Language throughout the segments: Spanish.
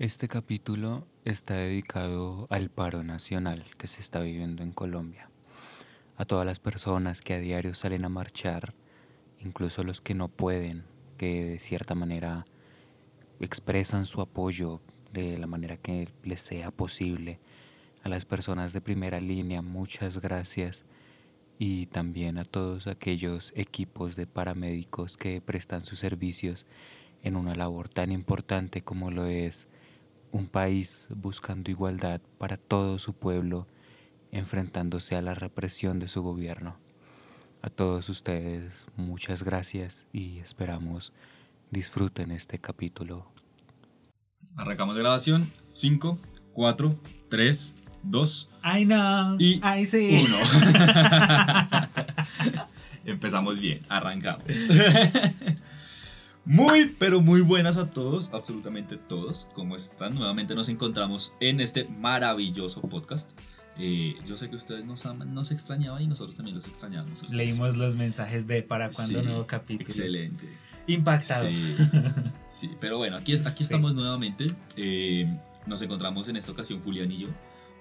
Este capítulo está dedicado al paro nacional que se está viviendo en Colombia, a todas las personas que a diario salen a marchar, incluso los que no pueden, que de cierta manera expresan su apoyo de la manera que les sea posible. A las personas de primera línea, muchas gracias. Y también a todos aquellos equipos de paramédicos que prestan sus servicios en una labor tan importante como lo es un país buscando igualdad para todo su pueblo, enfrentándose a la represión de su gobierno. A todos ustedes muchas gracias y esperamos disfruten este capítulo Arrancamos grabación. 5, 4, 3, 2. Ay, no. Y Ay, sí. 1. Empezamos bien, arrancamos. Muy, pero muy buenas a todos, absolutamente todos. ¿Cómo están? Nuevamente nos encontramos en este maravilloso podcast. Eh, yo sé que ustedes nos aman, nos extrañaban y nosotros también los extrañamos. Leímos los mensajes de para cuándo Sí, nuevo capítulo. Excelente. Impactado. Sí, sí, pero bueno, aquí, aquí estamos nuevamente. Eh, nos encontramos en esta ocasión Julián y yo.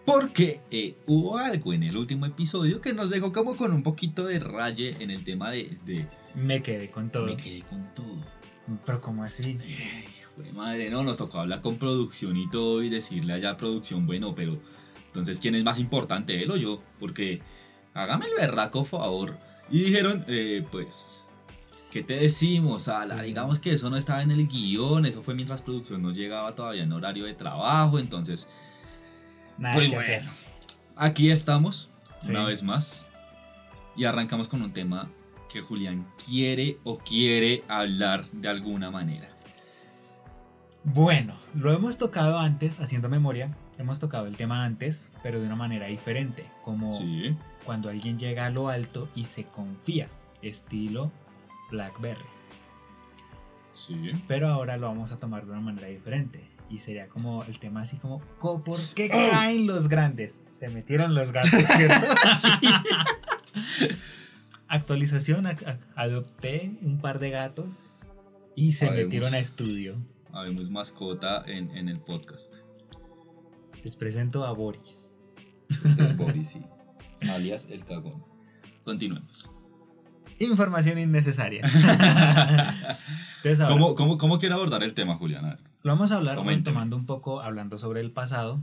Porque eh, hubo algo en el último episodio que nos dejó como con un poquito de raye en el tema de... de Me quedé con todo. me quedé con todo. Pero como así. De madre, no, nos tocó hablar con producción y todo y decirle allá a producción, bueno, pero entonces, ¿quién es más importante, él o yo? Porque hágame el berraco favor. Y dijeron, eh, pues, ¿qué te decimos? Ala, Sí. Digamos que eso no estaba en el guion, eso fue mientras producción no llegaba todavía en horario de trabajo, entonces, Nada pues que bueno, hacer. aquí estamos, Sí. una vez más, y arrancamos con un tema que Julián quiere o quiere hablar de alguna manera. Bueno, lo hemos tocado antes, haciendo memoria. Hemos tocado el tema antes, pero de una manera diferente. Como Sí, cuando alguien llega a lo alto y se confía. Estilo Blackberry. sí. Pero ahora lo vamos a tomar de una manera diferente. Y sería como el tema así como, "Co- ¿por qué Oh. caen los grandes? Se metieron los gatos, ¿cierto? Actualización, ac- ac- adopté un par de gatos y se Habemos. metieron a estudio. Habemos mascota en, en el podcast. Les presento a Boris. El Boris, sí. Alias el cagón. Continuemos. Información innecesaria. Entonces ahora ¿Cómo, cómo, cómo quiere abordar el tema, Julián? A ver. lo vamos a hablar tomando un poco, hablando sobre el pasado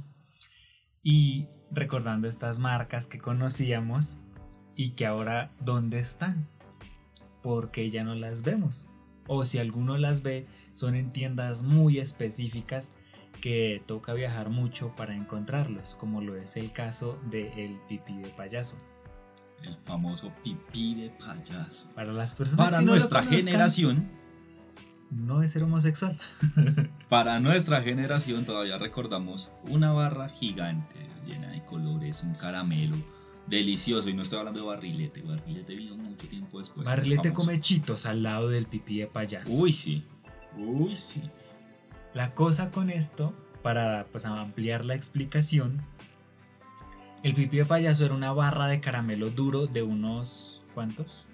y recordando estas marcas que conocíamos y que ahora dónde están, porque ya no las vemos. O si alguno las ve, son en tiendas muy específicas que toca viajar mucho para encontrarlos, como lo es el caso de el pipí de payaso. El famoso pipí de payaso. Para las personas Para que no lo nuestra conozcan, generación, no es ser homosexual. para nuestra generación todavía recordamos una barra gigante llena de colores, un caramelo delicioso. Y no estoy hablando de barrilete, barrilete vino mucho tiempo después. Barrilete come chitos al lado del pipí de payaso. Uy, sí. Uy, sí. La cosa con esto, para pues, ampliar la explicación, el pipí de payaso era una barra de caramelo duro de unos. ¿Cuántos?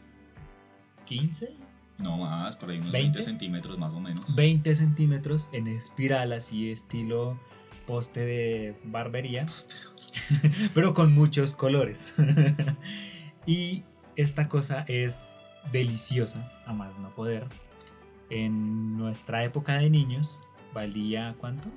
¿15? No más, por ahí unos 20 20 centímetros más o menos. 20 centímetros en espiral, así estilo poste de barbería, pero con muchos colores. y esta cosa es deliciosa, a más no poder. En nuestra época de niños, valía ¿cuánto?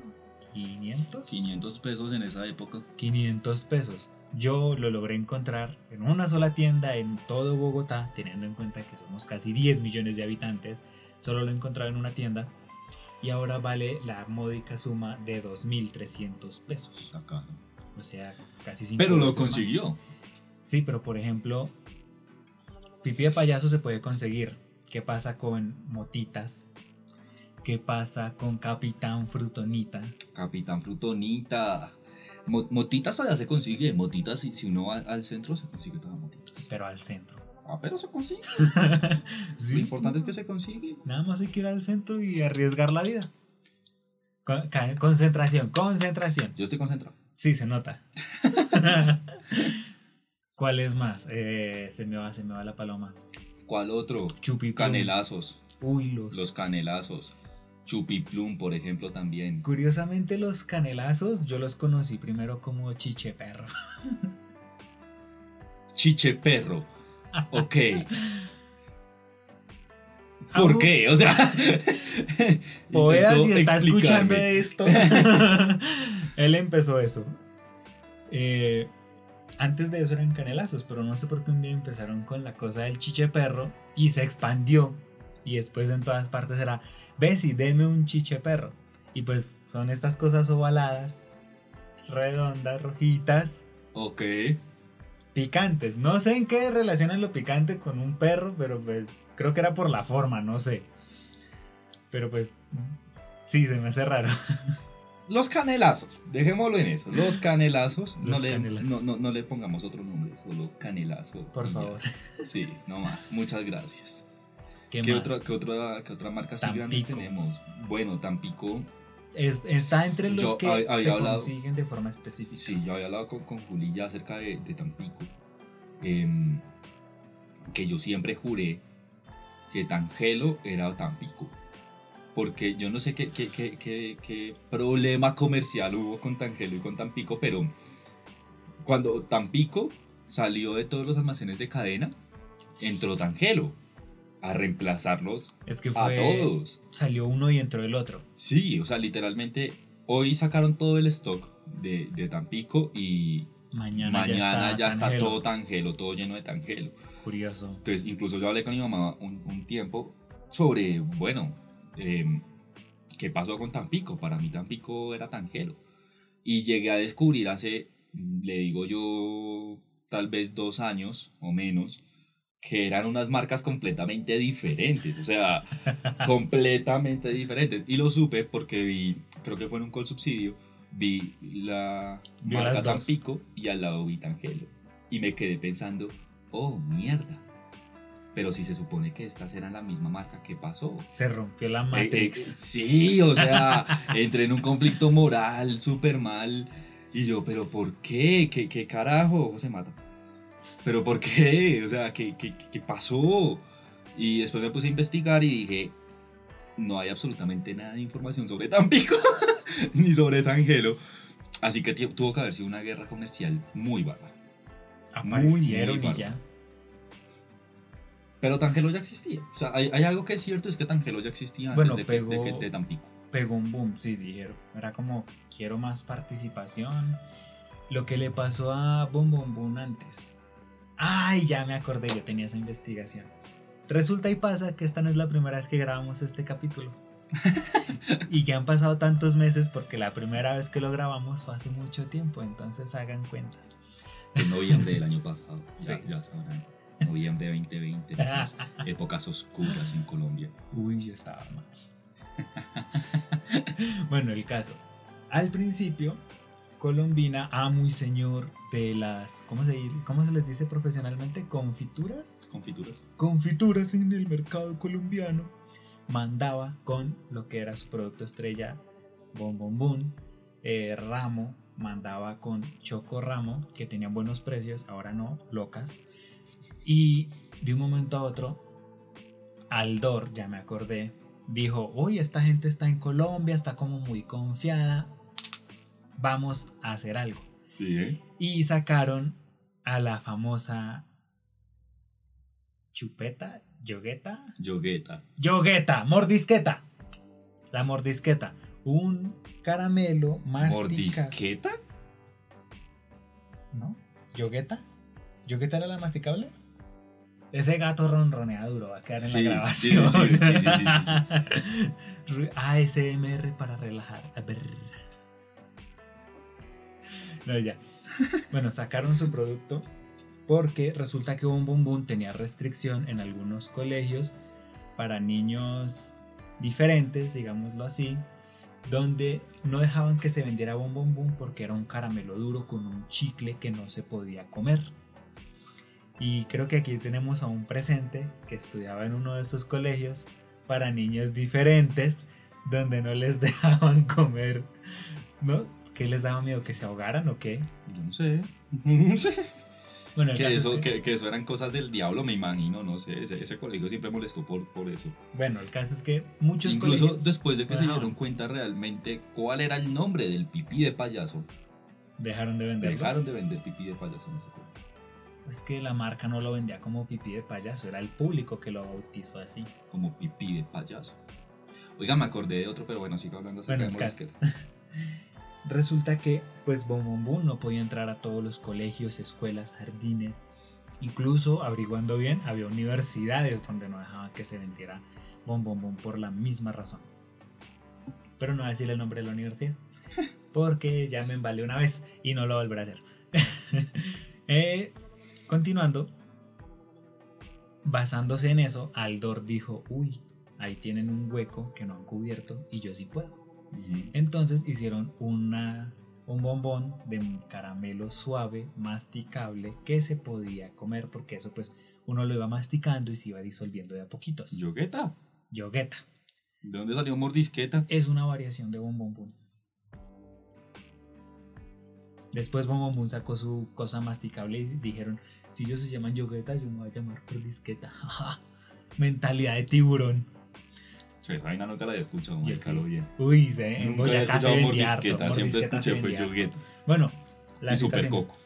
500. 500 pesos en esa época. 500 pesos. Yo lo logré encontrar en una sola tienda en todo Bogotá, teniendo en cuenta que somos casi 10 millones de habitantes. Solo lo he encontrado en una tienda. Y ahora vale la módica suma de 2.300 pesos. Acá. O sea, casi 5 Pero lo consiguió. Sí, pero por ejemplo, pipí de payaso se puede conseguir. ¿Qué pasa con motitas? ¿Qué pasa con Capitán Frutonita? Capitán Frutonita. Mo- motitas todavía se consigue. Motitas, si, si uno va al centro, se consigue todas motitas. Pero al centro. Ah, pero se consigue. Sí. Lo importante es que se consigue. Nada más hay que ir al centro y arriesgar la vida. Con- concentración, concentración. Yo estoy concentrado. Sí, se nota. ¿Cuál es más? Eh, se me va, se me va la paloma. ¿Cuál otro? Chupipum. Canelazos. Uy, los, Los canelazos. Chupiplum, por ejemplo, también. Curiosamente los canelazos yo los conocí primero como chiche perro. Chiche perro. Ok. ¿Por qué? O sea, Poedas si está escuchando esto. Él empezó eso. Eh, antes de eso eran canelazos, pero no sé por qué un día empezaron con la cosa del chiche perro y se expandió. Y después en todas partes era, Bessie, deme un chiche perro. Y pues son estas cosas ovaladas, redondas, rojitas, Ok. picantes. No sé en qué relacionan lo picante con un perro, pero pues creo que era por la forma, no sé. Pero pues sí, se me hace raro. Los canelazos, dejémoslo en eso. Los canelazos, no, Los le, canelazos. No, no, no le pongamos otro nombre, solo canelazo. Por ya. favor. Sí, no más. Muchas gracias. ¿Qué, ¿Qué, más? otra, qué, otra, ¿Qué otra marca así grande tenemos? Bueno, Tampico. Es- está entre los Yo que hab- había se hablado- consiguen de forma específica. Sí, yo había hablado con, con Juli ya acerca de, de Tampico. em, que yo siempre juré que Tangelo era Tampico. Porque yo no sé qué, qué, qué, qué- problema comercial hubo con Tangelo y con Tampico, pero cuando Tampico salió de todos los almacenes de cadena, entró Tangelo a reemplazarlos Es que a todos. Salió uno y entró el otro. Sí, o sea, literalmente hoy sacaron todo el stock de, de Tampico y Mañana, mañana ya está, Tangelo. todo Tangelo, todo lleno de Tangelo. Curioso. Entonces, incluso yo hablé con mi mamá un, un tiempo sobre, bueno, em, ¿qué pasó con Tampico? Para mí Tampico era Tangelo. Y llegué a descubrir hace, le digo yo, tal vez dos años o menos, que eran unas marcas completamente diferentes. O sea, completamente diferentes. Y lo supe porque vi, creo que fue en un call subsidio, vi la dos. Tampico y al lado vi Tangelo. Y me quedé pensando, oh, mierda. Pero si se supone que estas eran la misma marca, ¿qué pasó? Se rompió la Eh, eh, Matrix. sí, o sea, entré en un conflicto moral súper mal. Y yo, ¿pero por qué? ¿Qué, qué carajo? Se mata. ¿Pero por qué? O sea, ¿qué, qué, qué pasó? Y después me puse a investigar y dije, no hay absolutamente nada de información sobre Tampico, ni sobre Tangelo. Así que tuvo que haber sido una guerra comercial muy bárbara. Aparecieron muy y ya. Pero Tangelo ya existía. O sea, hay, hay algo que es cierto, es que Tangelo ya existía antes de, que- de que- de Tampico. Pegó un boom, sí, dijeron. Era como, quiero más participación. Lo que le pasó a Boom Boom Boom antes. Ay, ya me acordé, yo tenía esa investigación. Resulta y pasa que esta no es la primera vez que grabamos este capítulo. Y que han pasado tantos meses porque la primera vez que lo grabamos fue hace mucho tiempo, entonces hagan cuentas. En noviembre del año pasado. Ya, Sí. ya sabrán. Noviembre 2020. esas épocas oscuras en Colombia. Uy, yo estaba mal. bueno, el caso. Al principio, Colombina, amo y señor de las, ¿cómo se, ¿cómo se les dice profesionalmente? Confituras. Confituras. Confituras en el mercado colombiano. Mandaba con lo que era su producto estrella, Bon Bon Bon. Eh, Ramo mandaba con Choco Ramo, que tenían buenos precios, ahora no, locas. Y de un momento a otro, Aldor, ya me acordé, dijo, uy, esta gente está en Colombia, está como muy confiada, vamos a hacer algo. Sí, ¿eh? Y sacaron a la famosa chupeta, yogueta, Yogueta. yogueta, mordisqueta. La mordisqueta, un caramelo mastica. ¿Mordisqueta? ¿No? ¿Yogueta? ¿Yogueta era la masticable? Ese gato ronronea duro, va a quedar en la Sí, grabación. sí, sí, ASMR para relajar. A ver. No, ya. Bueno, sacaron su producto porque resulta que Boom Boom Boom tenía restricción en algunos colegios para niños diferentes, digámoslo así, donde no dejaban que se vendiera Boom Boom Boom porque era un caramelo duro con un chicle que no se podía comer. Y creo que aquí tenemos a un presente que estudiaba en uno de esos colegios para niños diferentes, donde no les dejaban comer, ¿no? ¿Qué les daba miedo? ¿Que se ahogaran o qué? Yo no sé. No sé. Bueno, Que es eso, que- que, que eso eran cosas del diablo, me imagino, no sé. Ese, ese colegio siempre molestó por, por eso. bueno, el caso es que muchos Incluso colegios después de que se dieron cuenta realmente cuál era el nombre del pipí de payaso, dejaron de venderlo. dejaron de vender pipí de payaso en ese colegio. Es que la marca no lo vendía como pipí de payaso, era el público que lo bautizó así. Como pipí de payaso. Oiga, me acordé de otro, pero bueno, sigo hablando acerca Bueno, de. Resulta que, pues, Bom Bom Boom no podía entrar a todos los colegios, escuelas, jardines. Incluso, averiguando bien, había universidades donde no dejaban que se vendiera Bom Bom Boom por la misma razón. Pero no voy a decir el nombre de la universidad, porque ya me embalé una vez y no lo volveré a hacer. Eh, continuando, basándose en eso, Aldor dijo, uy, ahí tienen un hueco que no han cubierto y yo sí puedo. Entonces hicieron una, un bombón de caramelo suave, masticable, que se podía comer porque eso pues uno lo iba masticando y se iba disolviendo de a poquitos. ¿Yogueta? Yogueta. ¿De dónde salió mordisqueta? Es una variación de bombón. Después Bombón Boom sacó su cosa masticable y dijeron, si ellos se llaman yogueta, yo me voy a llamar mordisqueta. Mentalidad de tiburón. Sí, esa vaina nunca la había escuchado, marica, sí. lo bien. Uy, se, en Nunca había Boyacá se escuchado vendía harto, mordisqueta, siempre mordisqueta se escuché fue vendía. Bueno, la Y super situación- coco.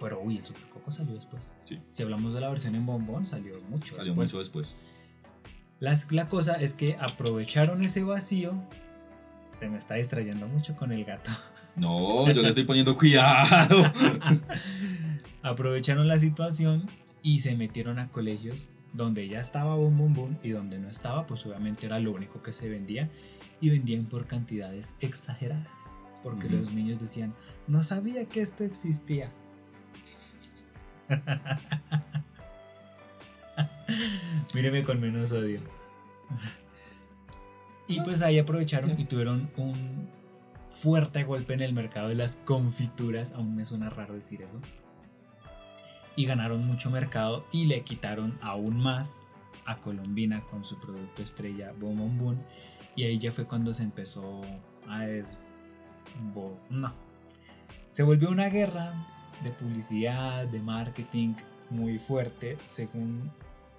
Pero uy, el Super Coco salió después. Sí. Si hablamos de la versión en bombón, salió mucho Salió después. mucho después. Las- la cosa es que aprovecharon ese vacío. Se me está distrayendo mucho con el gato. No, yo le estoy poniendo cuidado. aprovecharon la situación y se metieron a colegios donde ya estaba Boom Boom Boom y donde no estaba, pues obviamente era lo único que se vendía y vendían por cantidades exageradas. Porque los niños decían, no sabía que esto existía. Míreme con menos odio. Y pues ahí aprovecharon y tuvieron un fuerte golpe en el mercado de las confituras, aún me suena raro decir eso. Y ganaron mucho mercado y le quitaron aún más a Colombina con su producto estrella Boom Boom Boom. Y ahí ya fue cuando se empezó a des... No. Se volvió una guerra de publicidad, de marketing muy fuerte, según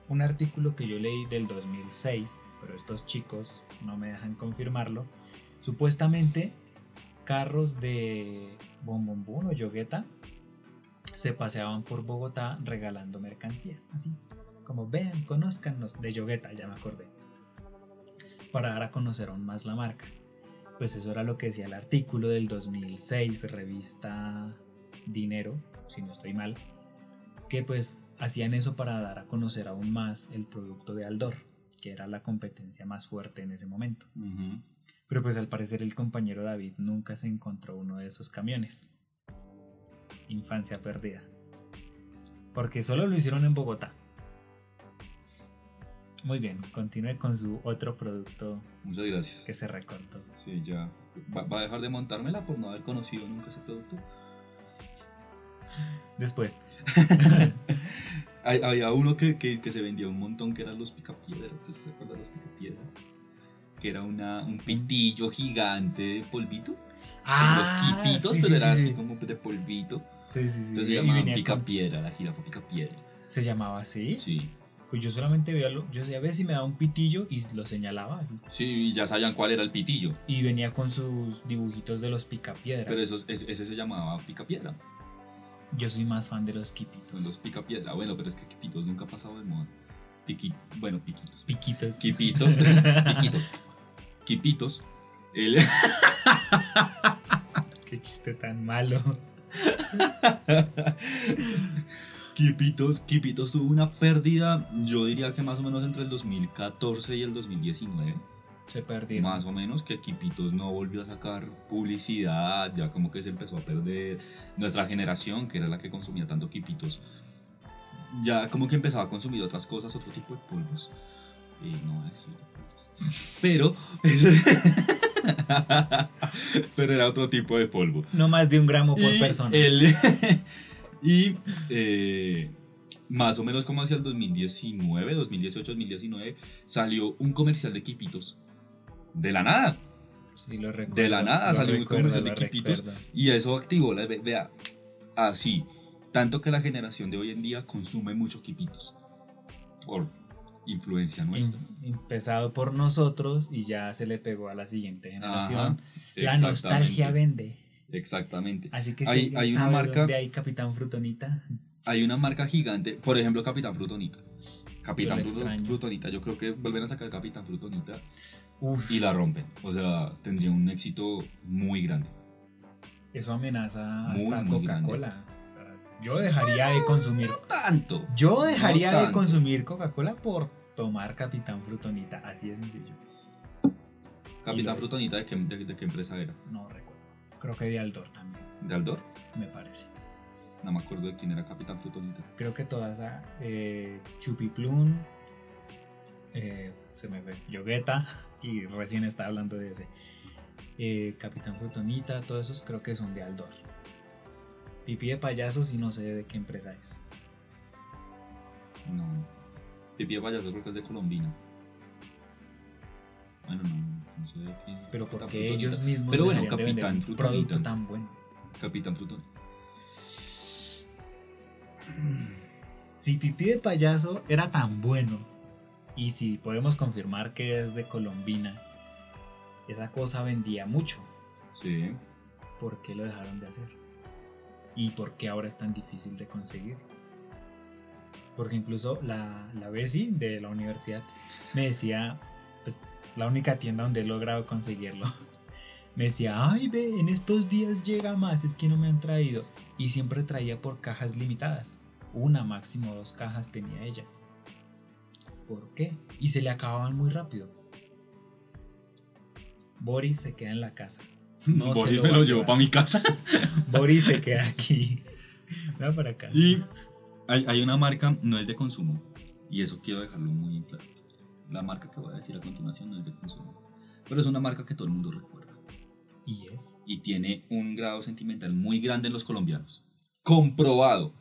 un artículo que yo leí del 2006, pero estos chicos no me dejan confirmarlo. Supuestamente carros de Bombombón o Yogueta se paseaban por Bogotá regalando mercancía, así como vean, conózcanos de Yogueta, ya me acordé, para dar a conocer aún más la marca. Pues eso era lo que decía el artículo del 2006, revista Dinero, si no estoy mal, que pues hacían eso para dar a conocer aún más el producto de Aldor, que era la competencia más fuerte en ese momento. Pero pues al parecer el compañero David nunca se encontró uno de esos camiones. Infancia perdida. Porque solo lo hicieron en Bogotá. Muy bien, continúe con su otro producto Muchas gracias. que se recortó. Sí, ya. ¿Va, va a dejar de montármela por no haber conocido nunca ese producto? Después, Había uno que, que, que se vendía un montón que eran los picapiedras. ¿Ustedes ¿Se acuerdan de los picapiedras? Que era una, un pitillo gigante de polvito. Como los quipitos, Ah, sí, pero sí, era sí, así sí. como de polvito. Sí, sí, sí. Entonces se llamaba venía con- picapiedra, la jirafa picapiedra. Se llamaba así. Sí. Pues yo solamente veía, lo, yo decía, a ver si me da un pitillo y lo señalaba así. Sí, y ya sabían cuál era el pitillo. Y venía con sus dibujitos de los picapiedra. Pero esos, ese, ese se llamaba picapiedra. Yo soy más fan de los quipitos. Son los picapiedra. Bueno, pero es que quipitos nunca ha pasado de moda. Piqui, bueno, piquitos. Piquitos. Quipitos. Piquitos. Quipitos. El, Qué chiste tan malo. Quipitos, Quipitos tuvo una pérdida, yo diría que más o menos entre el 2014 y el 2019. Se perdieron. Más o menos que Quipitos no volvió a sacar publicidad, ya como que se empezó a perder nuestra generación, que era la que consumía tanto Quipitos. Ya como que empezaba a consumir otras cosas, otro tipo de polvos. Eh, no voy a decir. Pero, pero era otro tipo de polvo. No más de un gramo por Y persona. el- y eh, más o menos como hacia el 2019, 2018, 2019, salió un comercial de Quipitos. De la nada. Sí, lo recuerdo, de la nada salió un comercial de Quipitos. recuerdo. Y eso activó la... ve- Vea, así. Tanto que la generación de hoy en día consume mucho quipitos. Por influencia nuestra. Em- Empezado por nosotros y ya se le pegó a la siguiente generación. Ajá, la nostalgia vende. Exactamente. Así que si Hay- una marca- dónde hay Capitán Frutonita, Hay una marca gigante, por ejemplo, Capitán Frutonita. Capitán Yo. Frutonita, yo creo que vuelven a sacar Capitán Frutonita uff, y la rompen. O sea, tendría un éxito muy grande. eso amenaza Muy, hasta Coca-Cola. Yo dejaría de consumir. Tanto. Yo dejaría No de consumir Coca-Cola por tomar Capitán Frutonita. Así de sencillo. Capitán Frutonita, ¿de qué, de- de qué empresa era? No recuerdo. Creo que de Aldor también, ¿De Aldor? me parece. No me acuerdo de quién era Capitán Frutonita. Creo que todas eh, Chupiplum, eh, se me fue, Yogueta, y recién estaba hablando de ese. Eh, Capitán Frutonita, todos esos creo que son de Aldor. Pipí de payasos y no sé de qué empresa es. No. Pipi de payaso creo que es de Colombina. Bueno, no, no sé de quién. Pero porque ellos mismos Pero bueno, Capitán producto tan bueno. Capitán Frutonita. Si Pipí de payaso era tan bueno y si podemos confirmar que es de Colombina, esa cosa vendía mucho. Sí. ¿Por qué lo dejaron de hacer? ¿Y por qué ahora es tan difícil de conseguir? Porque incluso la, la Bessie de la universidad me decía, pues la única tienda donde he logrado conseguirlo, me decía, ay ve, en estos días llega más, es que no me han traído. Y siempre traía por cajas limitadas. Una, máximo dos cajas tenía ella. ¿Por qué? Y se le acababan muy rápido. Boris se queda en la casa. No Boris lo me lo llevó para mi casa. Boris se queda aquí. Va para acá. Y hay, hay una marca, no es de consumo, y eso quiero dejarlo muy en claro. La marca que voy a decir a continuación no es de consumo, pero es una marca que todo el mundo recuerda Y es. y tiene un grado sentimental muy grande en los colombianos. Comprobado.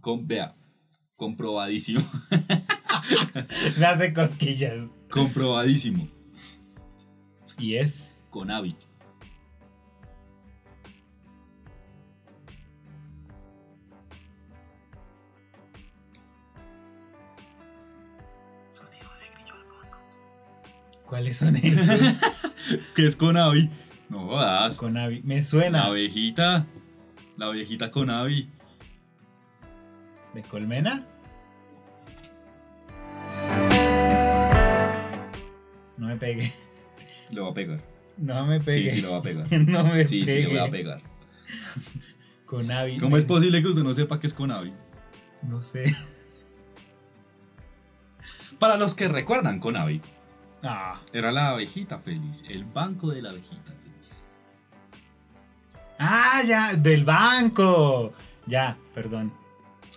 Con, vea, comprobadísimo. Me hace cosquillas. comprobadísimo. Y es. Con ¿Cuáles son esos? ¿Qué es con Avi? No jodas. Con Avi. Me suena. La abejita. La abejita con Avi. ¿De colmena? No me pegue. Le va a pegar. No me Sí, pegue. sí, lo va a pegar. no me Sí, sí, pegue. le voy a pegar. Con Avi. ¿Cómo es posible que usted no sepa qué es con Avi? No sé. Para los que recuerdan con Avi, Ah. era la abejita feliz, el banco de la abejita feliz. Ah, ya. Del banco. Ya, perdón.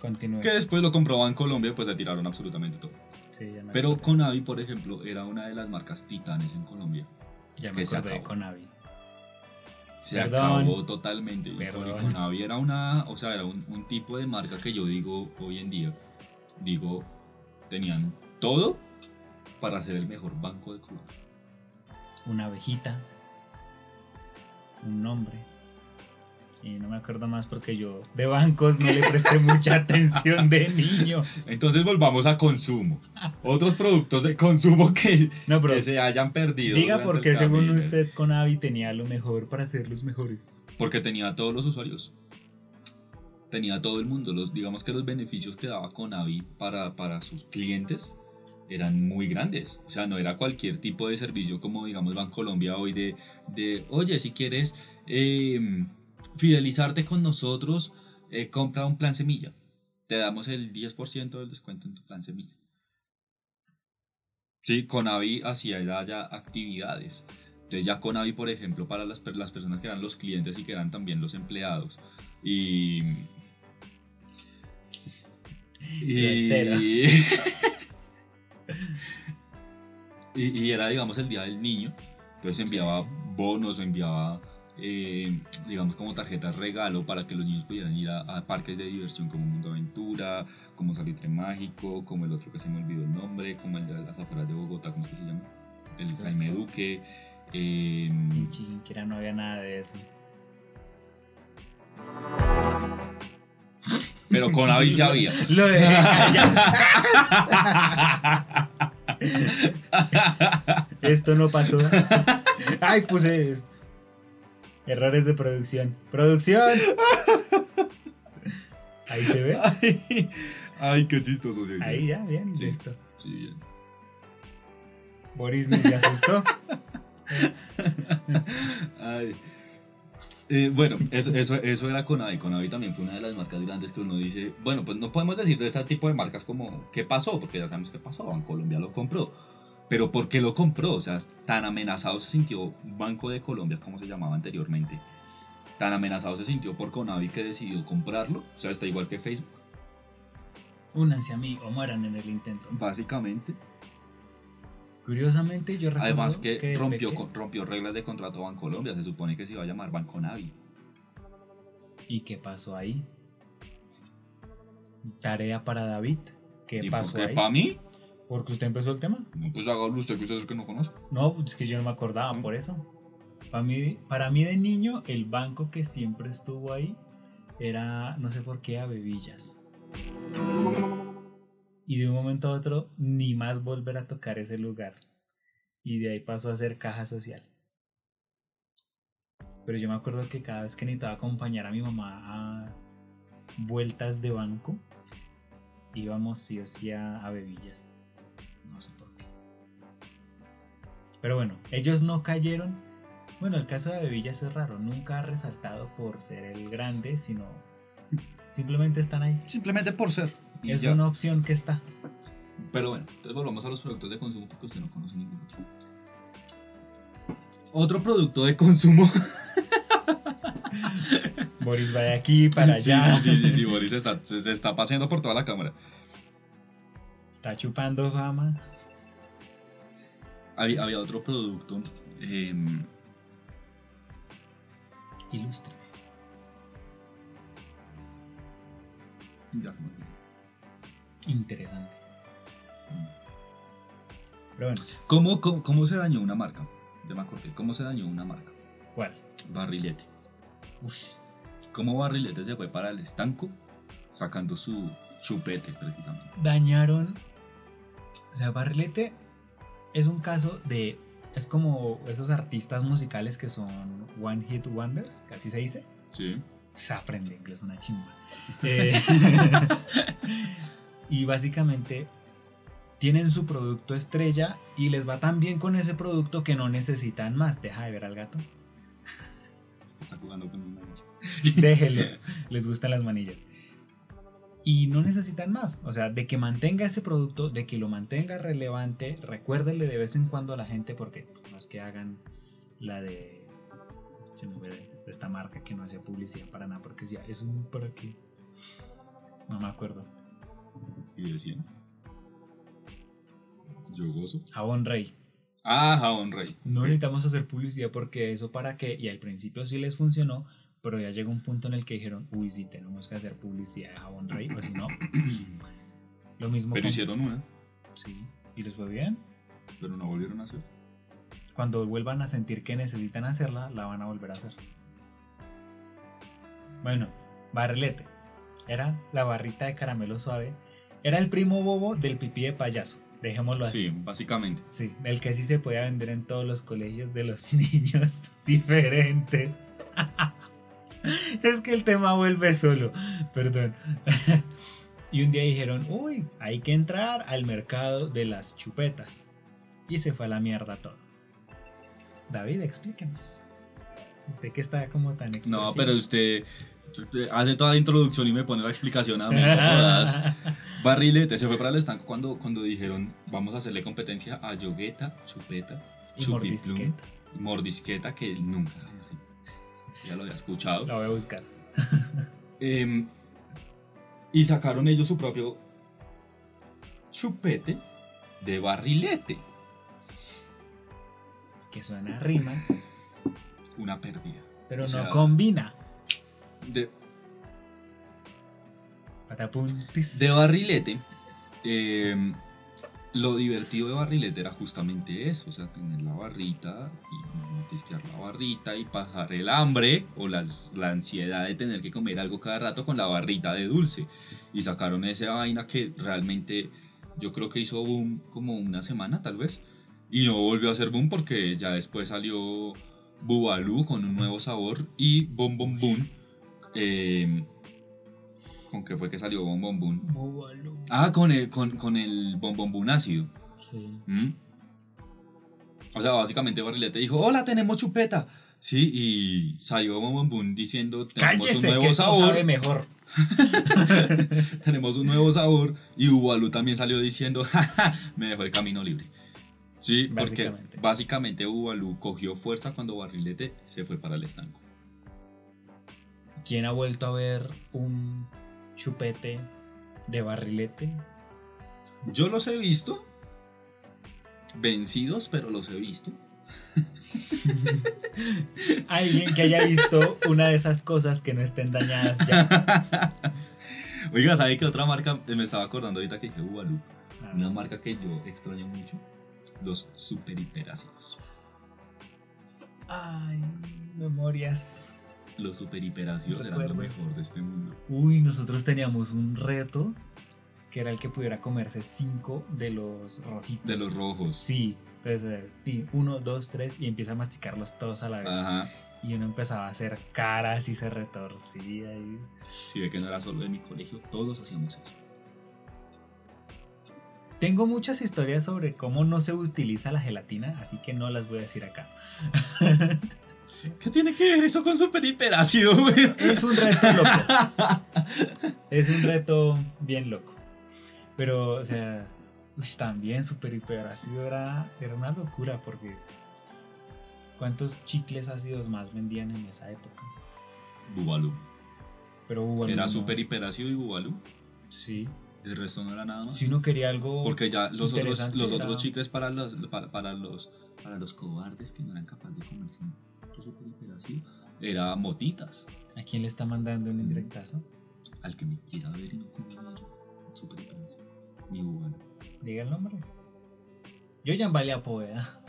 Continúe. Que después lo comprobó en Colombia, pues le tiraron absolutamente todo. Sí, ya me Pero acordé. con Avi, por ejemplo, era una de las marcas titanes en Colombia. Ya me acordé de acabó. con Avi. Se Perdón. acabó totalmente. Y Perdón. con- con Avi era una, o sea, era un, un tipo de marca que yo digo hoy en día, digo, tenían todo para ser el mejor banco de Colombia. Una abejita. Un nombre. Y no me acuerdo más porque yo de bancos no le presté mucha atención de niño. Entonces volvamos a consumo. Otros productos de consumo que, No, que se hayan perdido. diga por qué según usted con Avi tenía lo mejor para ser los mejores. Porque tenía a todos los usuarios. Tenía todo el mundo. Los, digamos que los beneficios que daba Conavi para, para sus clientes eran muy grandes. O sea, no era cualquier tipo de servicio como digamos Bancolombia hoy de, de oye, si quieres eh, fidelizarte con nosotros, eh, compra un plan semilla. Te damos el 10% del descuento en tu plan semilla. Sí, Conavi hacía ya, actividades. Entonces ya Conavi, por ejemplo, para las, las personas que eran los clientes y que eran también los empleados. Y... Y, y, y era, digamos, el día del niño. Entonces enviaba bonos o enviaba, eh, digamos, como tarjetas regalo para que los niños pudieran ir a, a parques de diversión como Mundo Aventura, como Salitre Mágico, como el otro que se me olvidó el nombre, como el de las afueras de Bogotá, ¿cómo es que se llama? El Jaime Duque. eh, En Chiquinquirá no había nada de eso. Pero con Avi sí había. Lo dejé callar. Esto no pasó. Ay, puse esto. errores de producción. ¡Producción! Ahí se ve. Ay, ay, qué chistoso. sí. Ahí ya, bien, Sí. listo. Sí, bien. Boris ni se asustó. Ay. Eh, bueno, eso, eso, eso era Conavi. Conavi también fue una de las marcas grandes que uno dice, bueno, pues no podemos decir de ese tipo de marcas como qué pasó, porque ya sabemos qué pasó, Bancolombia lo compró. Pero ¿por qué lo compró? O sea, tan amenazado se sintió Banco de Colombia, como se llamaba anteriormente. Tan amenazado se sintió por Conavi que decidió comprarlo. O sea, está igual que Facebook, Únanse a mí o mueran en el intento. básicamente. Curiosamente, yo recuerdo Además que, rompió, con- rompió reglas de contrato Bancolombia. Se supone que se iba a llamar Banconavi. ¿Y qué pasó ahí? Tarea para David. ¿Qué ¿Y pasó por qué ahí? para mí? Porque usted empezó el tema. No, pues hágalo usted, que usted es el que no conoce. No, es que yo no me acordaba Mm. por eso. Para mí, para mí de niño, el banco que siempre estuvo ahí era, no sé por qué, Avevillas. Y de un momento a otro, ni más volver a tocar ese lugar. Y de ahí pasó a ser caja social. Pero yo me acuerdo que cada vez que necesitaba acompañar a mi mamá a vueltas de banco, íbamos sí o sí a, a Bebillas. No sé por qué. Pero bueno, ellos no cayeron. Bueno, el caso de Bebillas es raro. Nunca ha resaltado por ser el grande, sino simplemente están ahí. Simplemente por ser. Y Es ya. una opción que está. Pero bueno, entonces volvamos a los productos de consumo porque usted no conoce ningún otro. Otro producto de consumo. Boris va de aquí para Sí, allá. Sí, sí, sí, Boris está, se, se está paseando por toda la cámara. Está chupando fama. Había, había otro producto. em, Ilustre. ya. Interesante. Pero bueno, ¿Cómo, cómo, cómo se dañó una marca? Ya me acordé. ¿Cómo se dañó una marca? ¿cuál? Barrilete. Uf, ¿Cómo Barrilete se fue para el estanco sacando su chupete precisamente? dañaron. O sea, Barrilete es un caso de. Es como esos artistas musicales que son One Hit Wonders, así se dice. Sí. Se aprende inglés, una chimba. Eh, y básicamente tienen su producto estrella y les va tan bien con ese producto que no necesitan más. Deja de ver al gato. Está jugando con un. Déjelo. Les gustan las manillas. Y no necesitan más. O sea, de que mantenga ese producto, de que lo mantenga relevante, recuérdenle de vez en cuando a la gente, porque pues, no es que hagan la de. Se me de esta marca que no hacía publicidad para nada, porque decía, eso es para qué. No me acuerdo. Y decían. Yo gozo. Jabón Rey. Ah, Jabón Rey. No necesitamos hacer publicidad porque eso para qué. Y al principio sí les funcionó, pero ya llegó un punto en el que dijeron, uy, sí, tenemos que hacer publicidad de Jabón Rey, o si no, lo mismo. Pero con- hicieron una, Sí, y les fue bien. pero no volvieron a hacer. Cuando vuelvan a sentir que necesitan hacerla, la van a volver a hacer. Bueno, barrilete. Era la barrita de caramelo suave. Era el primo bobo del pipí de payaso. Dejémoslo así. Sí, básicamente. Sí, el que sí se podía vender en todos los colegios de los niños diferentes. es que el tema vuelve solo, perdón. y un día dijeron, uy, hay que entrar al mercado de las chupetas. Y se fue a la mierda todo. David, explíquenos. Usted que está como tan No, expresivo. pero usted, hace toda la introducción y me pone la explicación a mí. no. Barrilete se fue para el estanco cuando, cuando dijeron vamos a hacerle competencia a Yogueta, Chupeta, y Chupiplum mordisqueta. y Mordisqueta, que él nunca así, ya lo había escuchado. La voy a buscar. Em, y sacaron ellos su propio chupete de barrilete. Que suena a rima, Una pérdida. pero O no sea, combina. De, Patapuntis. de barrilete, em, lo divertido de barrilete era justamente eso, o sea, tener la barrita y mordisquear la barrita y pasar el hambre o las- la ansiedad de tener que comer algo cada rato con la barrita de dulce. Y sacaron esa vaina que realmente yo creo que hizo boom como una semana tal vez. Y no volvió a hacer boom porque ya después salió Bubalú con un nuevo sabor y Bom Bom Boom. eh, ¿Con qué fue que salió Bom Bom Boom? Ah, con el, con, con el Bom Bom Boom ácido. Sí. ¿Mm? O sea, básicamente Barrilete dijo, hola, tenemos chupeta. Sí, y salió Bom Bom Boom diciendo, tenemos Cállese, un que esto sabor. sabe mejor. tenemos un nuevo sabor. Y Ubalú también salió diciendo, me dejó el camino libre. Sí, porque Básicamente. básicamente Ubalú cogió fuerza cuando Barrilete se fue para el estanco. ¿Quién ha vuelto a ver un chupete de barrilete? Yo los he visto. Vencidos, pero los he visto. Alguien que haya visto una de esas cosas que no estén dañadas ya. Oiga, ¿sabe qué otra marca? Eh, Me estaba acordando ahorita que dije Ubalú. Ah. Una marca que yo extraño mucho. Los super hiperácidos. Ay, memorias. Los super hiperácidos eran lo mejor de este mundo. Uy, nosotros teníamos un reto que era el que pudiera comerse cinco de los rojitos. De los rojos. Sí, entonces, eh, sí, uno, dos, tres y empieza a masticarlos todos a la vez. Ajá. Y uno empezaba a hacer caras y se retorcía. Y... Si ve que no era solo en mi colegio, todos hacíamos eso. Tengo muchas historias sobre cómo no se utiliza la gelatina, así que no las voy a decir acá. ¿Qué tiene que ver eso con super hiperácido, güey? es un reto loco. Es un reto bien loco. Pero, o sea, pues, también super hiperácido era, era una locura porque ¿cuántos chicles ácidos más vendían en esa época? Bubalú. Pero hubo Era alguno- super hiperácido y Bubalú. Sí. El resto no era nada más. Si uno quería algo Porque ya los otros, interesante los era- otros chicles para los, para, para los para los cobardes que no eran capaces de comerse era motitas. ¿A quién le está mandando un indirectazo? Al que me quiera ver y no super hiperácido. Mi Bubalú. Diga el nombre. Yo ya valía poeta.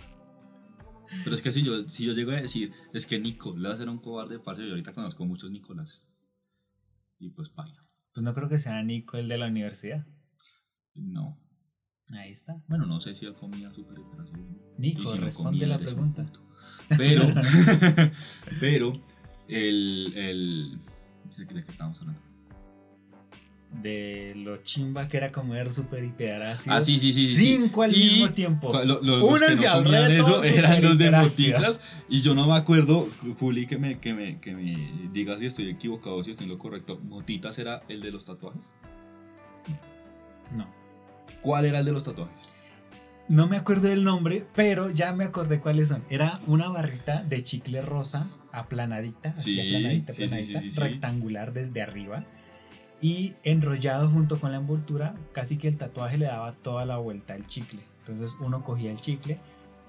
Pero es que si yo, si yo llego a decir, es que Nicolás era un cobarde, parce, yo ahorita conozco muchos Nicolás. Y pues paila. Pues no creo que sea Nico el de la universidad. No. Ahí está. Bueno, no sé si él comía hiperácido. Nico, Y si no responde comía, la pregunta. Pero, pero, el, el, ¿de qué estamos hablando? De lo chimba que era comer super hiperácido. Ah, sí, sí, sí. Cinco al Y mismo tiempo. Lo- lo- los que Únanse no al comían reto eso eran los de motitas y yo no me acuerdo, Juli, que me, que, me, que me diga si estoy equivocado, si estoy en lo correcto. ¿Motitas era el de los tatuajes? No. ¿Cuál era el de los tatuajes? No me acuerdo del nombre, pero ya me acordé cuáles son. Era una barrita de chicle rosa aplanadita, así Sí, aplanadita, sí, sí, aplanadita, sí, sí, rectangular desde arriba y enrollado junto con la envoltura, casi que el tatuaje le daba toda la vuelta al chicle. Entonces uno cogía el chicle,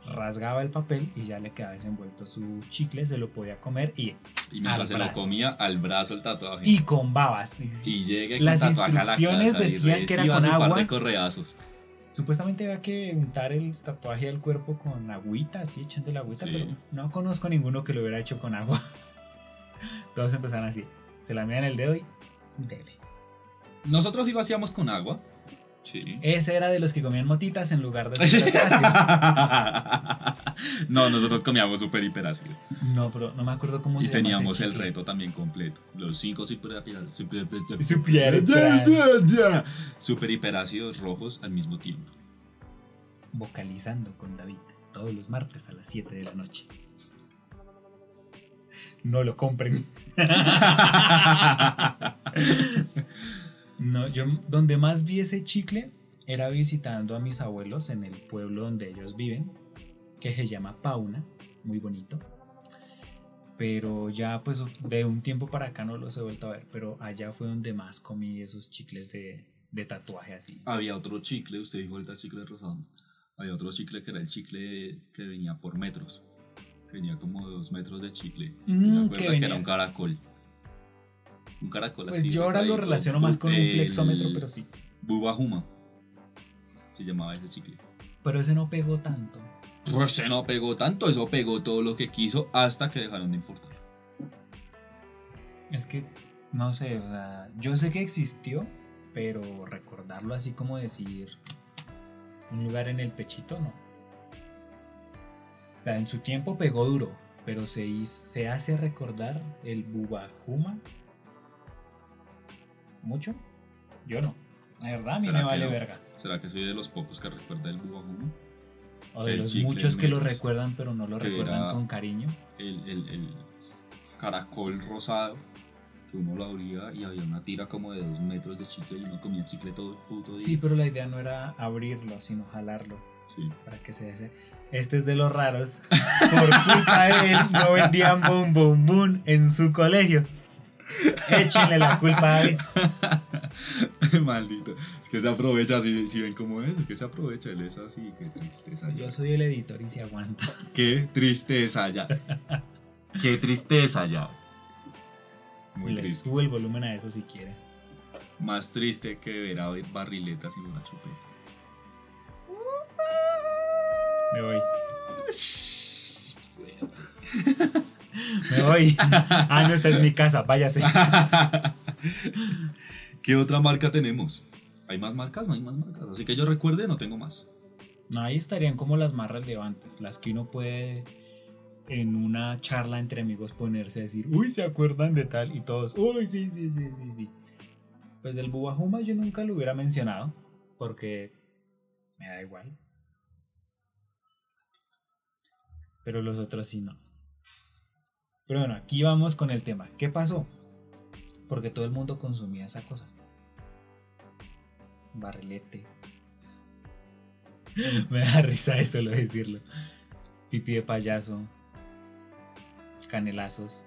rasgaba el papel y ya le quedaba desenvuelto su chicle, se lo podía comer y, Y mientras se lo comía, al brazo el tatuaje. y con babas. Y llegué Las con tatuaje a la instrucciones casa y decían que era con agua. de correazos. Supuestamente había que untar el tatuaje al cuerpo con agüita, así echando la agüita, Sí. pero no conozco ninguno que lo hubiera hecho con agua. Todos empezaron así. Se la en el dedo y dele. Nosotros sí lo hacíamos con agua. Sí. Ese era de los que comían motitas en lugar de no, nosotros comíamos super hiperácido. No, pero no me acuerdo cómo Y se ese teníamos el reto también completo. Los cinco super. Super, Super super hiperácidos rojos al mismo tiempo. Vocalizando con David todos los martes a las 7 de la noche. No lo compren. No, yo donde más vi ese chicle era visitando a mis abuelos en el pueblo donde ellos viven, que se llama Pauna, muy bonito. Pero ya pues de un tiempo para acá no los he vuelto a ver, pero allá fue donde más comí esos chicles de, de tatuaje así. Había otro chicle, usted dijo ahorita chicle rosado. Había otro chicle que era el chicle que venía por metros. Venía como dos metros de chicle. Mm, me que que, era un caracol. Un caracol Pues así. yo ahora lo relaciono más con un flexómetro, pero sí. Bubajuma. Se llamaba ese chicle. Pero ese no pegó tanto. Pues se no pegó tanto, eso pegó todo lo que quiso hasta que dejaron de importar. Es que, no sé, o sea, yo sé que existió, pero recordarlo así como decir un lugar en el pechito, no. O sea, en su tiempo pegó duro, pero se, se hace recordar el Bubajuma mucho. Yo no. La verdad, a mí ¿Será me vale no? verga. ¿Será que soy de los pocos que recuerda el Bubajuma? O de El los muchos que lo recuerdan, pero no lo recuerdan con cariño. El, el, el caracol rosado, que uno lo abría y había una tira como de dos metros de chicle y uno comía chicle todo el puto día. Sí, pero la idea no era abrirlo, sino jalarlo. Sí. para que se dese. Este es de los raros. Por culpa de él no vendían bom bom boom en su colegio. Échenle la culpa a él. Maldito. Es que se aprovecha, si, si ven cómo es, es que se aprovecha, él es así, qué tristeza. Yo soy el editor y se aguanta. Qué tristeza ya. Qué tristeza ya. Muy Le triste. subo el volumen a eso si quiere. Más triste que ver a barriletas y una chupeta. Me voy. Me voy. Ah, no, esta es mi casa, váyase. ¿Qué otra marca tenemos? ¿Hay más marcas? No hay más marcas. Así que yo recuerde, no tengo más. No, ahí estarían como las más relevantes, las que uno puede en una charla entre amigos ponerse a decir, uy, ¿se acuerdan de tal? Y todos, uy, sí, sí, sí, sí, sí. Pues del Bubajuma yo nunca lo hubiera mencionado, porque me da igual. Pero los otros sí no. Pero bueno, aquí vamos con el tema. ¿Qué pasó? Porque todo el mundo consumía esa cosa. Barrilete, me da risa de solo decirlo. Pipi de payaso. Canelazos.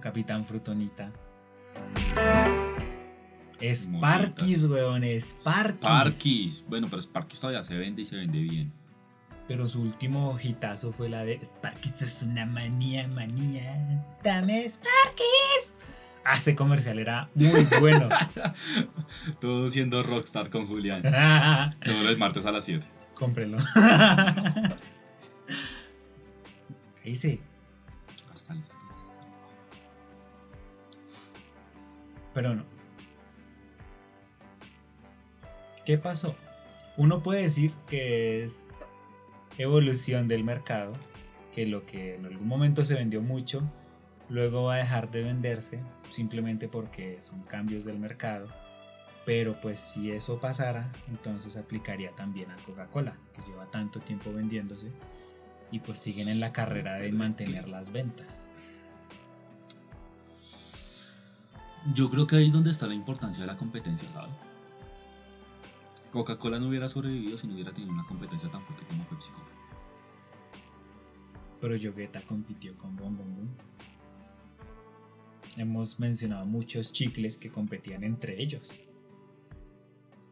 Capitán Frutonita. Sparkis, weón, Sparkis. Sparkis. Bueno, pero Sparkis todavía se vende y se vende bien. Pero su último hitazo fue la de Sparkis es una manía, manía. Dame Sparkis. Ah, ese comercial era muy bueno. Todo siendo rockstar con Julián. Todos los martes a las 7. Cómprelo. Ahí sí. Hasta el... Pero no. ¿Qué pasó? Uno puede decir que es evolución del mercado, que lo que en algún momento se vendió mucho, luego va a dejar de venderse simplemente porque son cambios del mercado. Pero pues si eso pasara, entonces aplicaría también a Coca-Cola, que lleva tanto tiempo vendiéndose y pues siguen en la carrera de mantener las ventas. Yo creo que ahí es donde está la importancia de la competencia, ¿sabes? Coca-Cola no hubiera sobrevivido si no hubiera tenido una competencia tan fuerte como Pepsi-Cola. pero Yogueta compitió con Bon Bon. Hemos mencionado muchos chicles que competían entre ellos.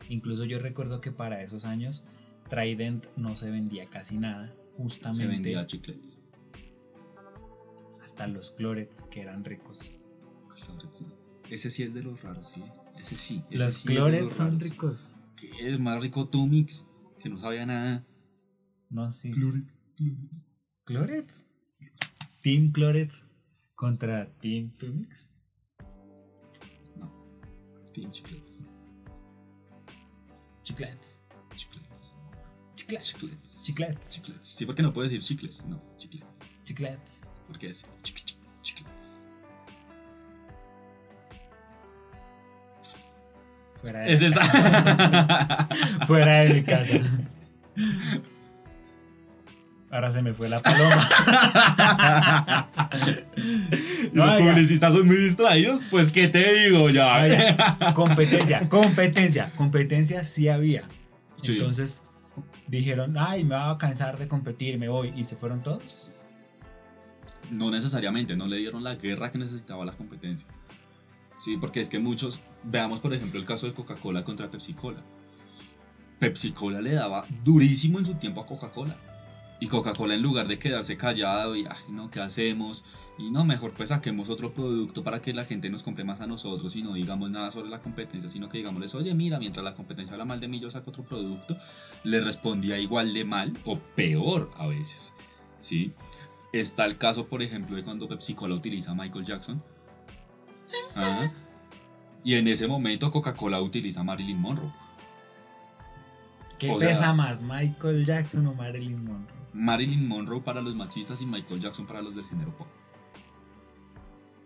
Incluso yo recuerdo que para esos años Trident no se vendía casi nada, Se justamente vendía chiclets. hasta los clorets que eran ricos. Clorets, no. Ese sí es de los raros, sí. Ese sí. ese Los sí clorets los son ricos. ¿Qué es más rico tu mix? Que no sabía nada. No, sí. Clorets. Clorets. ¿Clorets? Team Clorets contra Team Tumix. No. Team chiclets. Chiclets. Chiclets. Chiclets. Chiclets. Chiclets. Chiclets. Sí, porque no puedes decir chicles. No, chiclets. Chiclets. Porque es chic- chic- chiclets. Fuera de. Fuera mi casa. Ahora se me fue la paloma. Los publicistas son muy distraídos. Pues, ¿qué te digo ya? Competencia, competencia, competencia sí había. Sí. Entonces dijeron, ay, me voy a cansar de competir, me voy. Y se fueron todos. No necesariamente, no le dieron la guerra que necesitaba la competencia. Sí, porque es que muchos, veamos por ejemplo el caso de Coca-Cola contra Pepsi-Cola. Pepsi-Cola le daba durísimo en su tiempo a Coca-Cola. Y Coca-Cola en lugar de quedarse callado y, ay, no, ¿qué hacemos? Y no, mejor pues saquemos otro producto para que la gente nos compre más a nosotros y no digamos nada sobre la competencia, sino que digámosles, oye, mira, mientras la competencia habla mal de mí, yo saco otro producto. Le respondía igual de mal o peor a veces, ¿sí? Está el caso, por ejemplo, de cuando Pepsi Cola utiliza a Michael Jackson. Ajá. Y en ese momento Coca-Cola utiliza a Marilyn Monroe. ¿Qué O sea- pesa más, Michael Jackson o Marilyn Monroe? Marilyn Monroe para los machistas y Michael Jackson para los del género pop.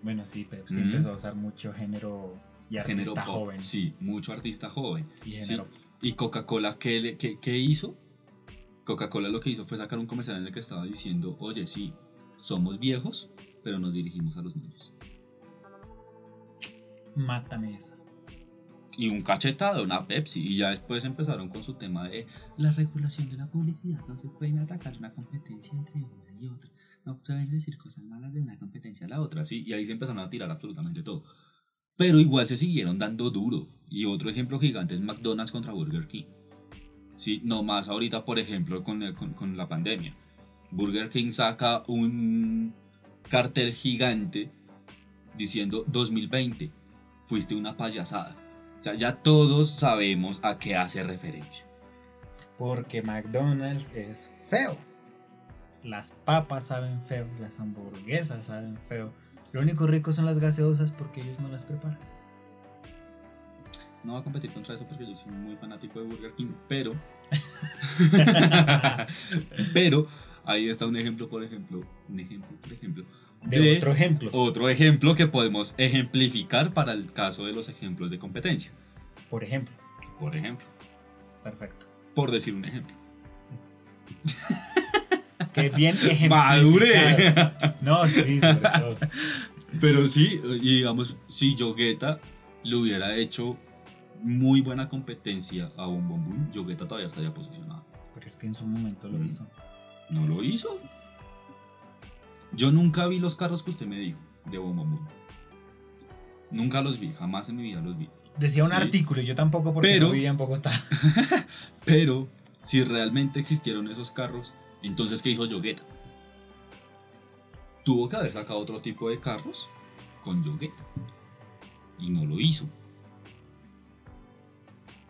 Bueno, sí, Pepsi Mm. empezó a usar mucho género y género artista pop. joven. Sí, mucho artista joven. Y Sí. género ¿Y Coca-Cola qué, le- qué- qué hizo? Coca-Cola lo que hizo fue sacar un comercial en el que estaba diciendo, oye, sí, somos viejos, pero nos dirigimos a los niños. Mátame esa. Y un cachetado, una Pepsi. Y ya después empezaron con su tema de la regulación de la publicidad. No se pueden atacar una competencia entre una y otra. No pueden decir cosas malas de una competencia a la otra. ¿sí? Y ahí se empezaron a tirar absolutamente todo. Pero igual se siguieron dando duro. Y otro ejemplo gigante es McDonald's contra Burger King. Sí, no más ahorita, por ejemplo, con, con, con la pandemia. Burger King saca un cartel gigante diciendo 2020, fuiste una payasada. O sea, ya todos sabemos a qué hace referencia. Porque McDonald's es feo. Las papas saben feo, las hamburguesas saben feo. Lo único rico son las gaseosas porque ellos no las preparan. No voy a competir contra eso porque yo soy muy fanático de Burger King, pero... pero ahí está un ejemplo, por ejemplo, un ejemplo, por ejemplo, De otro ejemplo. otro ejemplo que podemos ejemplificar para el caso de los ejemplos de competencia. Por ejemplo. Por ejemplo, Perfecto. por decir un ejemplo. Qué bien ejemplificado. ¡Madure! No, sí, sobre todo. Pero sí, y digamos, si Yogueta le hubiera hecho muy buena competencia a Bom Bom Boom, Yogueta todavía estaría posicionado. Pero es que en su momento lo Mm. hizo. No lo hizo. Yo nunca vi los carros que usted me dijo de Bom Bom Boom. Nunca los vi, jamás en mi vida los vi. Decía un Sí. artículo, yo tampoco porque Pero- no vivía en Bogotá. Pero si realmente existieron esos carros, entonces ¿qué hizo Yogueta? Tuvo que haber sacado otro tipo de carros con Yogueta. Y no lo hizo.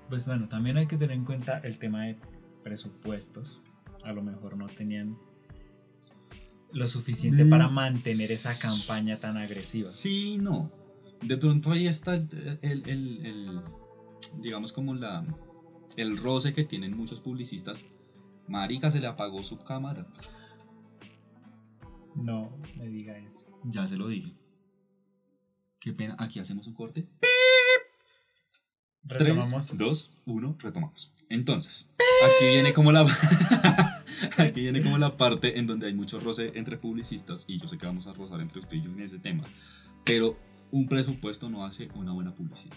Pues bueno, también hay que tener en cuenta el tema de presupuestos. A lo mejor no tenían lo suficiente Mm. para mantener esa campaña tan agresiva. Sí, no. De pronto ahí está el, el- el- el- digamos como la, el roce que tienen muchos publicistas. Marica se le apagó su cámara. No me diga eso. Ya se lo dije. Qué pena. Aquí hacemos un corte. Retomamos. 3, 2, 1, retomamos. Entonces, aquí viene como la aquí viene como la parte en donde hay mucho roce entre publicistas y yo sé que vamos a rozar entre usted y yo en ese tema, pero un presupuesto no hace una buena publicidad.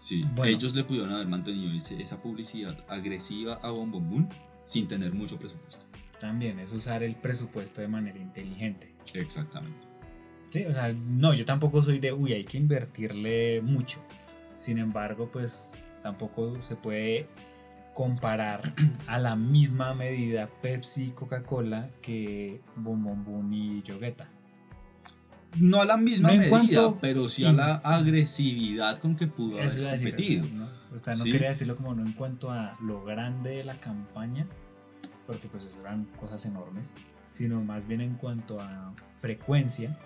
Sí, Bueno. ellos le pudieron haber mantenido esa publicidad agresiva a Bom Bom Boom sin tener mucho presupuesto. También es usar el presupuesto de manera inteligente. Exactamente. Sí, o sea, no, yo tampoco soy de, uy, hay que invertirle mucho. Sin embargo, pues tampoco se puede comparar a la misma medida Pepsi y Coca-Cola que Bum Bum Boom y Yogueta. No a la misma No medida, cuanto- pero sí a la agresividad con que pudo haber decir, competido. ¿no? O sea, no Sí. quería decirlo como no en cuanto a lo grande de la campaña, porque pues eran cosas enormes, sino más bien en cuanto a frecuencia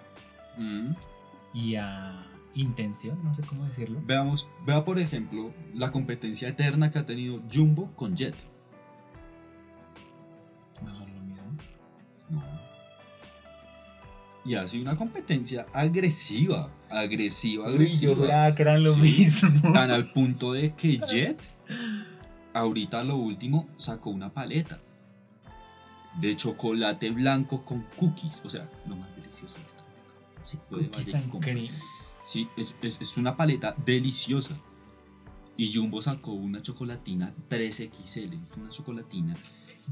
Mm. y a intención, no sé cómo decirlo. Veamos, vea por ejemplo la competencia eterna que ha tenido Jumbo con Jet. No son lo mismo. No. Y ha sido una competencia agresiva, agresiva, Uy, agresiva. yo juraba que eran lo Sí. mismo. Tan al punto de que Jet, ahorita lo último, sacó una paleta de chocolate blanco con cookies. O sea, lo más delicioso. Sí. Sí, es, es- es una paleta deliciosa. Y Jumbo sacó una chocolatina 3XL, una chocolatina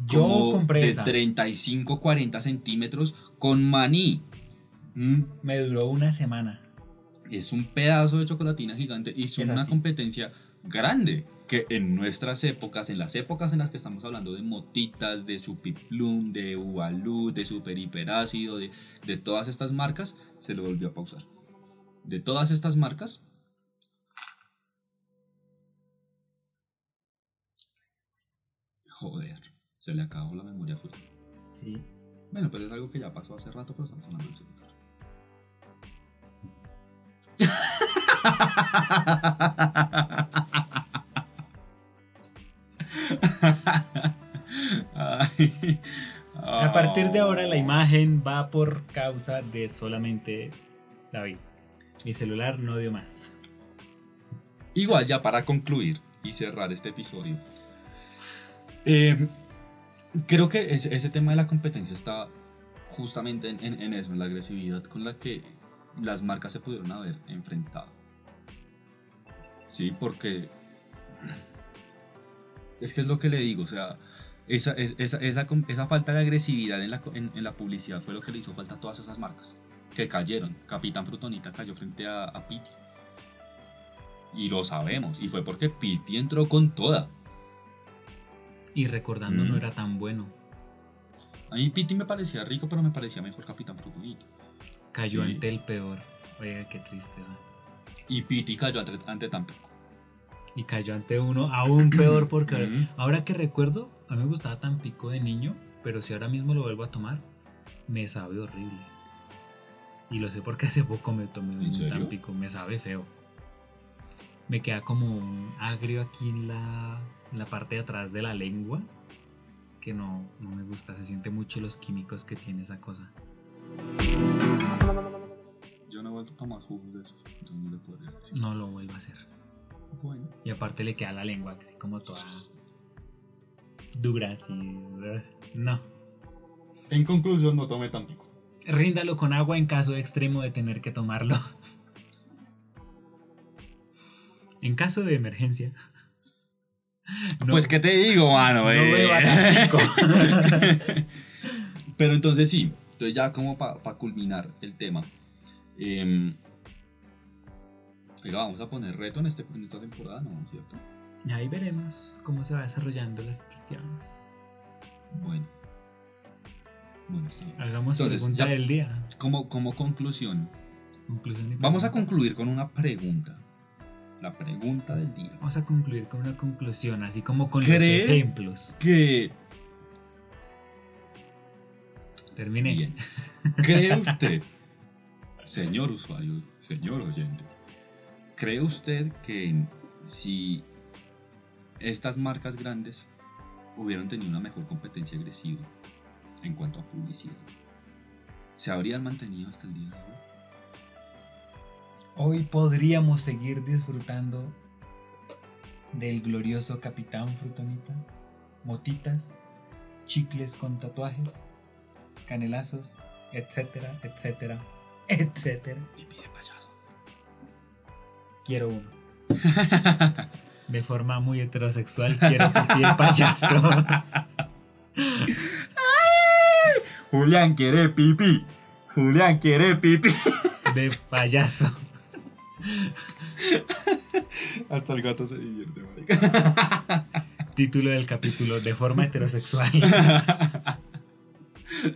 Yo como compré de esa. 35-40 centímetros con maní. Mm, Me duró una semana. Es un pedazo de chocolatina gigante y hizo Es una así. competencia grande que en nuestras épocas, en las épocas en las que estamos hablando de motitas, de Supiplum, de Ubalú, de Super Hiperácido, de, de todas estas marcas, se lo volvió a pausar. De todas estas marcas, joder, se le acabó la memoria full. Sí. Bueno, pues es algo que ya pasó hace rato, pero estamos hablando del celular. Ay, A partir de ahora la oh. imagen va por causa de solamente David. Mi celular no dio más. Igual ya para concluir y cerrar este episodio. eh, creo que ese, ese tema de la competencia está justamente en, en- en eso, en la agresividad con la que las marcas se pudieron haber enfrentado. Sí, porque es que es lo que le digo, o sea, esa, es- esa, esa, falta de agresividad en la, en, en la publicidad fue lo que le hizo falta a todas esas marcas que cayeron. Capitán Frutonita cayó frente a, a Piti. Y lo sabemos, y fue porque Piti entró con toda. Y recordando Mm. no era tan bueno. A mí Piti me parecía rico, pero me parecía mejor Capitán Frutonita. Cayó Sí. ante el peor. Oiga, qué tristeza. Y Piti cayó ante, ante Tampico. Y cayó ante uno aún peor porque Ujú. ahora que recuerdo, a mí me gustaba Tampico de niño, pero si ahora mismo lo vuelvo a tomar, me sabe horrible. Y lo sé porque hace poco me tomé ¿En un? Tampico, me sabe feo. Me queda como un agrio aquí en la, en la parte de atrás de la lengua, que no, no me gusta, se siente mucho los químicos que tiene esa cosa. Yo no he vuelto a tomar jugos de esos. Entonces no le podría decir. No lo vuelvo a hacer. Bueno. Y aparte le queda la lengua así como toda dura, así. ugh, No. En conclusión, no tomé Tampico. Ríndalo con agua en caso extremo de tener que tomarlo. En caso de emergencia. No- Pues, ¿qué te digo, mano? no eh? Pero entonces sí, entonces ya como para culminar el tema. Eh, oiga, vamos a poner reto en, este, en esta temporada, ¿no? ¿Cierto? Y ahí veremos cómo se va desarrollando la situación. Bueno. Bueno, sí. Hagamos Entonces, pregunta ya- del día. Como, como conclusión, Conclusión vamos a concluir con una pregunta. La pregunta del día. Vamos a concluir con una conclusión, así como con los ejemplos. Que Terminé. Bien. ¿Cree usted, señor usuario, señor oyente, cree usted que si estas marcas grandes hubieran tenido una mejor competencia agresiva en cuanto a publicidad, se habrían mantenido hasta el día de hoy? Hoy podríamos seguir disfrutando del glorioso Capitán Frutonita, motitas, chicles con tatuajes, canelazos, etcétera, etcétera, etcétera. Pipí de payaso. Quiero uno. De forma muy heterosexual quiero pipí de payaso. Julián quiere pipí. Julián quiere pipí. De payaso. Hasta el gato se divierte, marica. Título del capítulo, de forma heterosexual.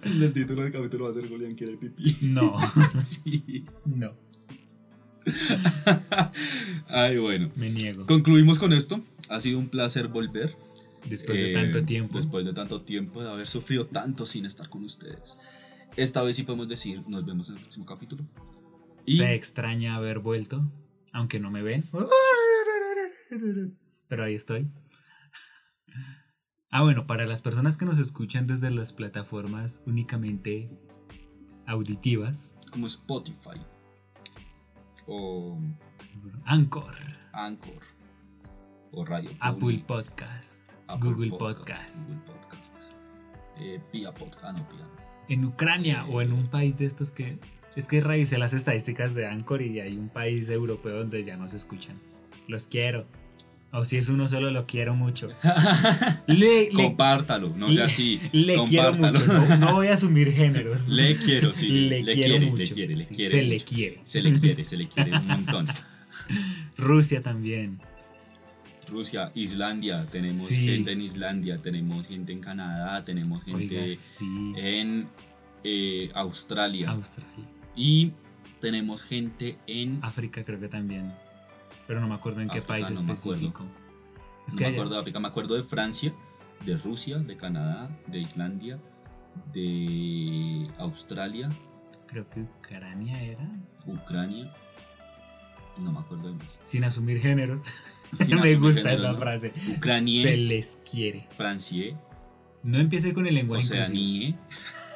El título del capítulo va a ser Julián quiere pipí. No, Sí. no, Ay, bueno. me niego. Concluimos con esto. Ha sido un placer volver. Después de Eh, tanto tiempo. Después de tanto tiempo, de haber sufrido tanto sin estar con ustedes. Esta vez sí podemos decir, nos vemos en el próximo capítulo. Y Se extraña haber vuelto, aunque no me ven. Pero ahí estoy. Ah, bueno, para las personas que nos escuchan desde las plataformas únicamente auditivas, como Spotify. O Anchor, Anchor. O Radio Apple Public, Podcast, Apple Google Podcast. Google Podcast. Eh, Pia Podcast. Ah, no, Pia. en Ucrania o en un país de estos que... Es que revisé las estadísticas de Anchor y hay un país europeo donde ya no se escuchan. Los quiero. O si es uno solo, lo quiero mucho. Le, Compártalo, no sea así. le quiero compártalo. mucho. No, no voy a asumir géneros. Le quiero, sí. le, le quiero quiere, mucho. le quiere, le sí, quiere Se le quiere. Se le quiere, se le quiere un montón. Rusia también. Rusia, Islandia, tenemos Sí. gente en Islandia, tenemos gente en Canadá, tenemos gente Oiga, sí. en eh, Australia Australia. y tenemos gente en... África creo que también. Pero no me acuerdo en qué África, país no me acuerdo. específico. Es no que me acuerdo de África, me acuerdo de Francia, de Rusia, de Canadá, de Islandia, de Australia, creo que Ucrania era. Ucrania. No me acuerdo de más. Sin asumir géneros. Sin me asumir gusta esa ¿no? frase. Se Ucrania, les quiere. Francia, No empiece con el lenguaje. Oceanía.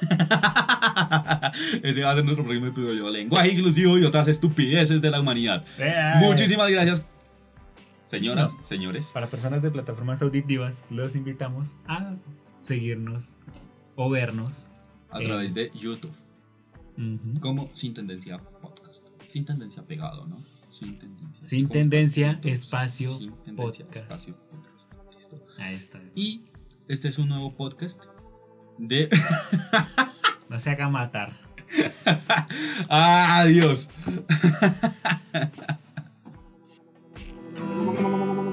Ese va a ser nuestro próximo episodio. Lenguaje inclusivo y otras estupideces de la humanidad. ¡Eh! Muchísimas gracias, señoras, señores. Para personas de plataformas auditivas, los invitamos a seguirnos o vernos. A Eh. través de YouTube. Ujú. Como Sin Tendencia Podcast. Sin Tendencia pegado, ¿no? Sin Tendencia. Sin ¿Cómo tendencia, espacio, Sin Tendencia, podcast. espacio, podcast. Listo. Ahí está. Y este es un nuevo podcast de. no se haga matar. ¡Adiós!